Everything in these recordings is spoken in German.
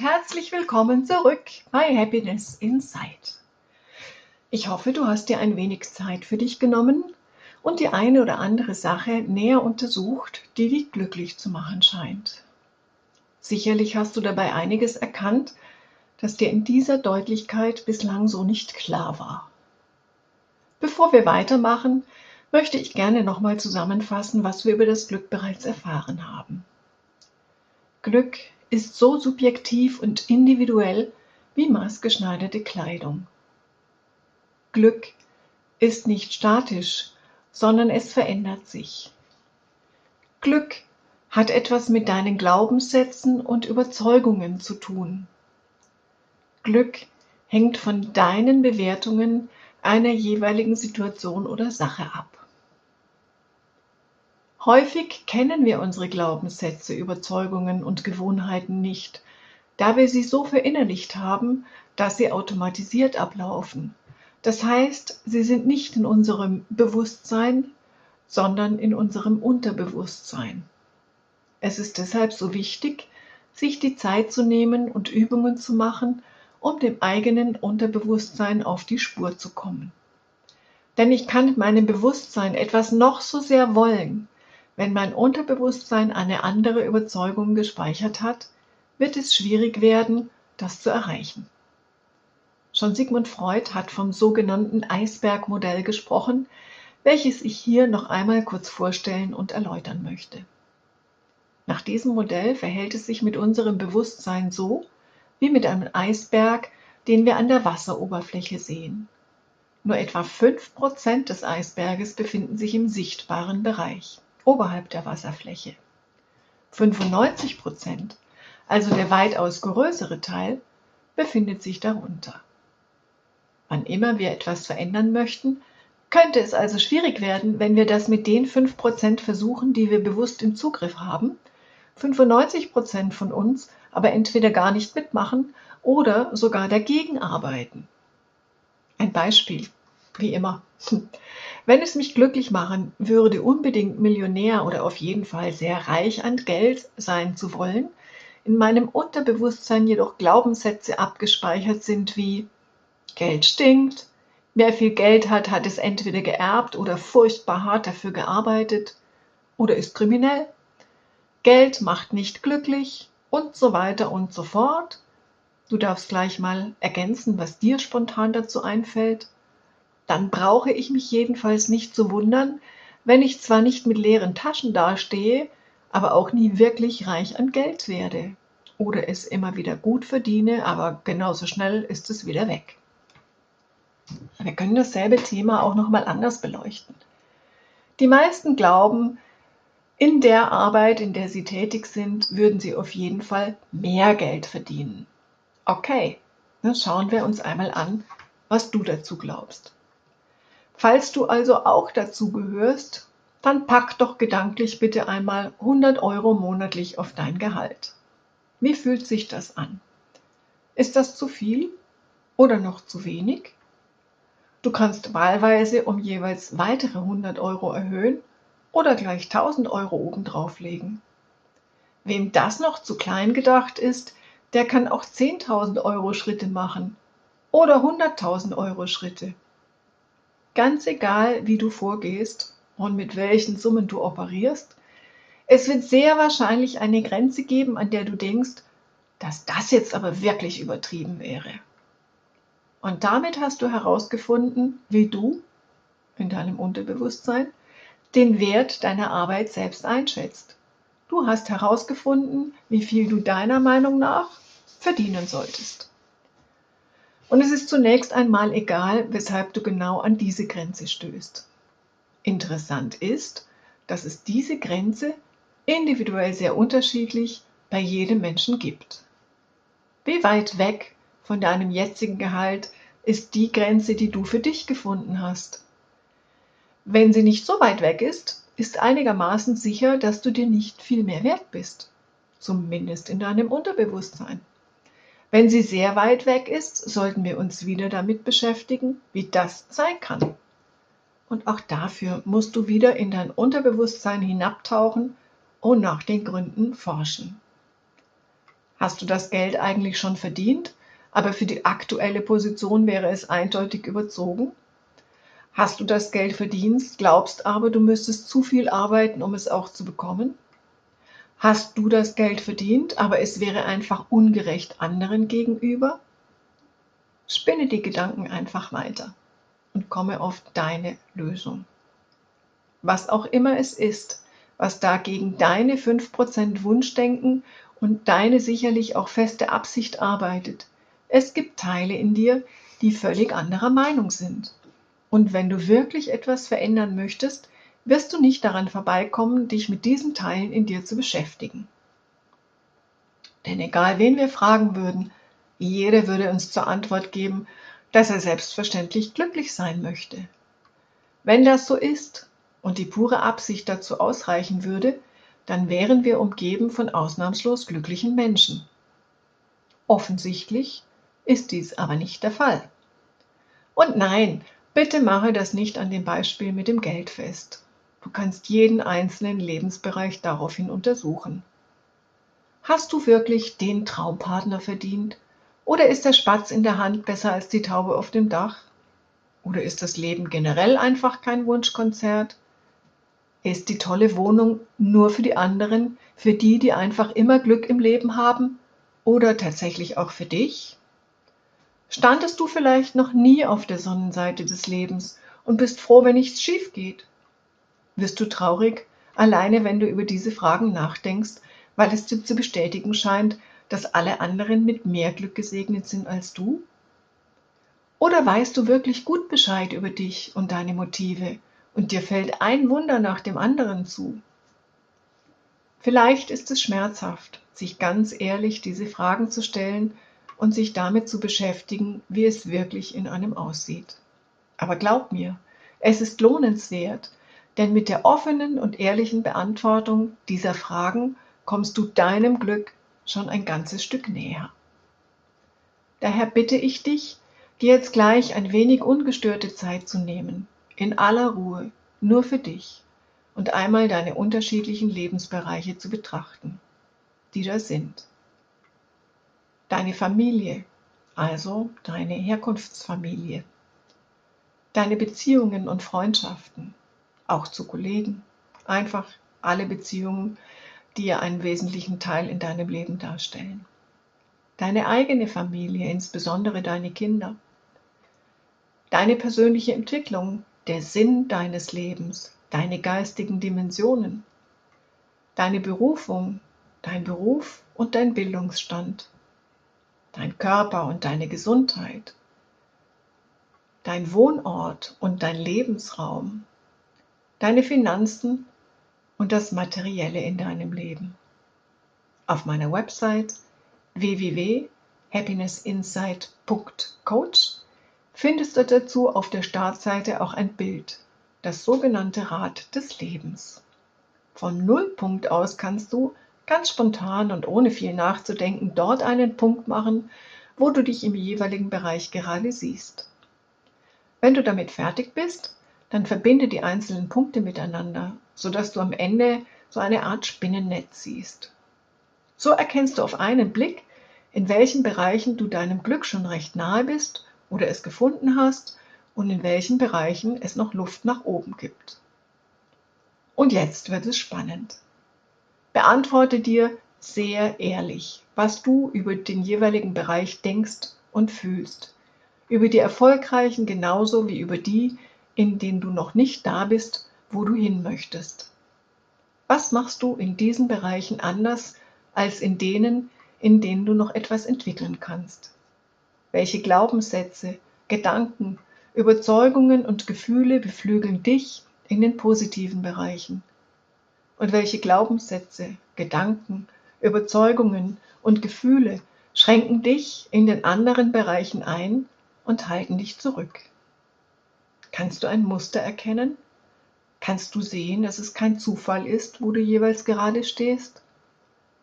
herzlich willkommen zurück bei Happiness Inside. Ich hoffe, du hast dir ein wenig Zeit für dich genommen und die eine oder andere Sache näher untersucht, die dich glücklich zu machen scheint. Sicherlich hast du dabei einiges erkannt, das dir in dieser Deutlichkeit bislang so nicht klar war. Bevor wir weitermachen, möchte ich gerne nochmal zusammenfassen, was wir über das Glück bereits erfahren haben. Glück ist so subjektiv und individuell wie maßgeschneiderte Kleidung. Glück ist nicht statisch, sondern es verändert sich. Glück hat etwas mit deinen Glaubenssätzen und Überzeugungen zu tun. Glück hängt von deinen Bewertungen einer jeweiligen Situation oder Sache ab. Häufig kennen wir unsere Glaubenssätze, Überzeugungen und Gewohnheiten nicht, da wir sie so verinnerlicht haben, dass sie automatisiert ablaufen. Das heißt, sie sind nicht in unserem Bewusstsein, sondern in unserem Unterbewusstsein. Es ist deshalb so wichtig, sich die Zeit zu nehmen und Übungen zu machen, um dem eigenen Unterbewusstsein auf die Spur zu kommen. Denn ich kann mit meinem Bewusstsein etwas noch so sehr wollen, wenn mein Unterbewusstsein eine andere Überzeugung gespeichert hat, wird es schwierig werden, das zu erreichen. Schon Sigmund Freud hat vom sogenannten Eisbergmodell gesprochen, welches ich hier noch einmal kurz vorstellen und erläutern möchte. Nach diesem Modell verhält es sich mit unserem Bewusstsein so, wie mit einem Eisberg, den wir an der Wasseroberfläche sehen. Nur etwa 5% des Eisberges befinden sich im sichtbaren Bereich oberhalb der Wasserfläche. 95 Prozent, also der weitaus größere Teil, befindet sich darunter. Wann immer wir etwas verändern möchten, könnte es also schwierig werden, wenn wir das mit den 5% versuchen, die wir bewusst im Zugriff haben, 95% von uns aber entweder gar nicht mitmachen oder sogar dagegen arbeiten. Ein Beispiel, wie immer. Wenn es mich glücklich machen würde, unbedingt Millionär oder auf jeden Fall sehr reich an Geld sein zu wollen, in meinem Unterbewusstsein jedoch Glaubenssätze abgespeichert sind wie Geld stinkt, wer viel Geld hat, hat es entweder geerbt oder furchtbar hart dafür gearbeitet oder ist kriminell, Geld macht nicht glücklich und so weiter und so fort. Du darfst gleich mal ergänzen, was dir spontan dazu einfällt dann brauche ich mich jedenfalls nicht zu wundern, wenn ich zwar nicht mit leeren Taschen dastehe, aber auch nie wirklich reich an Geld werde oder es immer wieder gut verdiene, aber genauso schnell ist es wieder weg. Wir können dasselbe Thema auch noch mal anders beleuchten. Die meisten glauben, in der Arbeit, in der sie tätig sind, würden sie auf jeden Fall mehr Geld verdienen. Okay, dann schauen wir uns einmal an, was du dazu glaubst. Falls du also auch dazu gehörst, dann pack doch gedanklich bitte einmal 100 Euro monatlich auf dein Gehalt. Wie fühlt sich das an? Ist das zu viel oder noch zu wenig? Du kannst wahlweise um jeweils weitere 100 Euro erhöhen oder gleich 1000 Euro obendrauf legen. Wem das noch zu klein gedacht ist, der kann auch 10.000 Euro Schritte machen oder 100.000 Euro Schritte. Ganz egal, wie du vorgehst und mit welchen Summen du operierst, es wird sehr wahrscheinlich eine Grenze geben, an der du denkst, dass das jetzt aber wirklich übertrieben wäre. Und damit hast du herausgefunden, wie du in deinem Unterbewusstsein den Wert deiner Arbeit selbst einschätzt. Du hast herausgefunden, wie viel du deiner Meinung nach verdienen solltest. Und es ist zunächst einmal egal, weshalb du genau an diese Grenze stößt. Interessant ist, dass es diese Grenze individuell sehr unterschiedlich bei jedem Menschen gibt. Wie weit weg von deinem jetzigen Gehalt ist die Grenze, die du für dich gefunden hast? Wenn sie nicht so weit weg ist, ist einigermaßen sicher, dass du dir nicht viel mehr wert bist, zumindest in deinem Unterbewusstsein. Wenn sie sehr weit weg ist, sollten wir uns wieder damit beschäftigen, wie das sein kann. Und auch dafür musst du wieder in dein Unterbewusstsein hinabtauchen und nach den Gründen forschen. Hast du das Geld eigentlich schon verdient, aber für die aktuelle Position wäre es eindeutig überzogen? Hast du das Geld verdient, glaubst aber, du müsstest zu viel arbeiten, um es auch zu bekommen? Hast du das Geld verdient, aber es wäre einfach ungerecht anderen gegenüber? Spinne die Gedanken einfach weiter und komme auf deine Lösung. Was auch immer es ist, was dagegen deine 5% Wunschdenken und deine sicherlich auch feste Absicht arbeitet. Es gibt Teile in dir, die völlig anderer Meinung sind. Und wenn du wirklich etwas verändern möchtest, wirst du nicht daran vorbeikommen, dich mit diesen Teilen in dir zu beschäftigen. Denn egal wen wir fragen würden, jeder würde uns zur Antwort geben, dass er selbstverständlich glücklich sein möchte. Wenn das so ist und die pure Absicht dazu ausreichen würde, dann wären wir umgeben von ausnahmslos glücklichen Menschen. Offensichtlich ist dies aber nicht der Fall. Und nein, Bitte mache das nicht an dem Beispiel mit dem Geld fest. Du kannst jeden einzelnen Lebensbereich daraufhin untersuchen. Hast du wirklich den Traumpartner verdient? Oder ist der Spatz in der Hand besser als die Taube auf dem Dach? Oder ist das Leben generell einfach kein Wunschkonzert? Ist die tolle Wohnung nur für die anderen, für die, die einfach immer Glück im Leben haben? Oder tatsächlich auch für dich? Standest du vielleicht noch nie auf der Sonnenseite des Lebens und bist froh, wenn nichts schief geht? Wirst du traurig, alleine wenn du über diese Fragen nachdenkst, weil es dir zu bestätigen scheint, dass alle anderen mit mehr Glück gesegnet sind als du? Oder weißt du wirklich gut Bescheid über dich und deine Motive und dir fällt ein Wunder nach dem anderen zu? Vielleicht ist es schmerzhaft, sich ganz ehrlich diese Fragen zu stellen und sich damit zu beschäftigen, wie es wirklich in einem aussieht. Aber glaub mir, es ist lohnenswert, denn mit der offenen und ehrlichen Beantwortung dieser Fragen kommst du deinem Glück schon ein ganzes Stück näher. Daher bitte ich dich, dir jetzt gleich ein wenig ungestörte Zeit zu nehmen, in aller Ruhe, nur für dich, und einmal deine unterschiedlichen Lebensbereiche zu betrachten, die da sind. Deine Familie, also deine Herkunftsfamilie, deine Beziehungen und Freundschaften, auch zu Kollegen, einfach alle Beziehungen, die ja einen wesentlichen Teil in deinem Leben darstellen. Deine eigene Familie, insbesondere deine Kinder, deine persönliche Entwicklung, der Sinn deines Lebens, deine geistigen Dimensionen, deine Berufung, dein Beruf und dein Bildungsstand, dein Körper und deine Gesundheit, dein Wohnort und dein Lebensraum, deine Finanzen und das Materielle in deinem Leben. Auf meiner Website www.happinessinsight.coach findest du dazu auf der Startseite auch ein Bild, das sogenannte Rad des Lebens. Vom Nullpunkt aus kannst du ganz spontan und ohne viel nachzudenken dort einen Punkt machen, wo du dich im jeweiligen Bereich gerade siehst. Wenn du damit fertig bist, dann verbinde die einzelnen Punkte miteinander, sodass du am Ende so eine Art Spinnennetz siehst. So erkennst du auf einen Blick, in welchen Bereichen du deinem Glück schon recht nahe bist oder es gefunden hast und in welchen Bereichen es noch Luft nach oben gibt. Und jetzt wird es spannend. Beantworte dir sehr ehrlich, was du über den jeweiligen Bereich denkst und fühlst. Über die erfolgreichen genauso wie über die, in denen du noch nicht da bist, wo du hin möchtest. Was machst du in diesen Bereichen anders als in denen, in denen du noch etwas entwickeln kannst? Welche Glaubenssätze, Gedanken, Überzeugungen und Gefühle beflügeln dich in den positiven Bereichen? und welche Glaubenssätze, Gedanken, Überzeugungen und Gefühle schränken dich in den anderen Bereichen ein und halten dich zurück. Kannst du ein Muster erkennen? Kannst du sehen, dass es kein Zufall ist, wo du jeweils gerade stehst?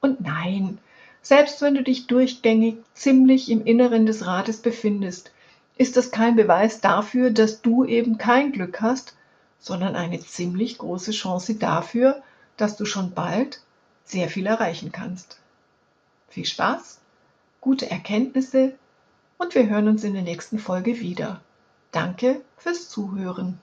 Und nein, selbst wenn du dich durchgängig ziemlich im Inneren des Rades befindest, ist das kein Beweis dafür, dass du eben kein Glück hast, sondern eine ziemlich große Chance dafür, dass du schon bald sehr viel erreichen kannst. Viel Spaß, gute Erkenntnisse und wir hören uns in der nächsten Folge wieder. Danke fürs Zuhören.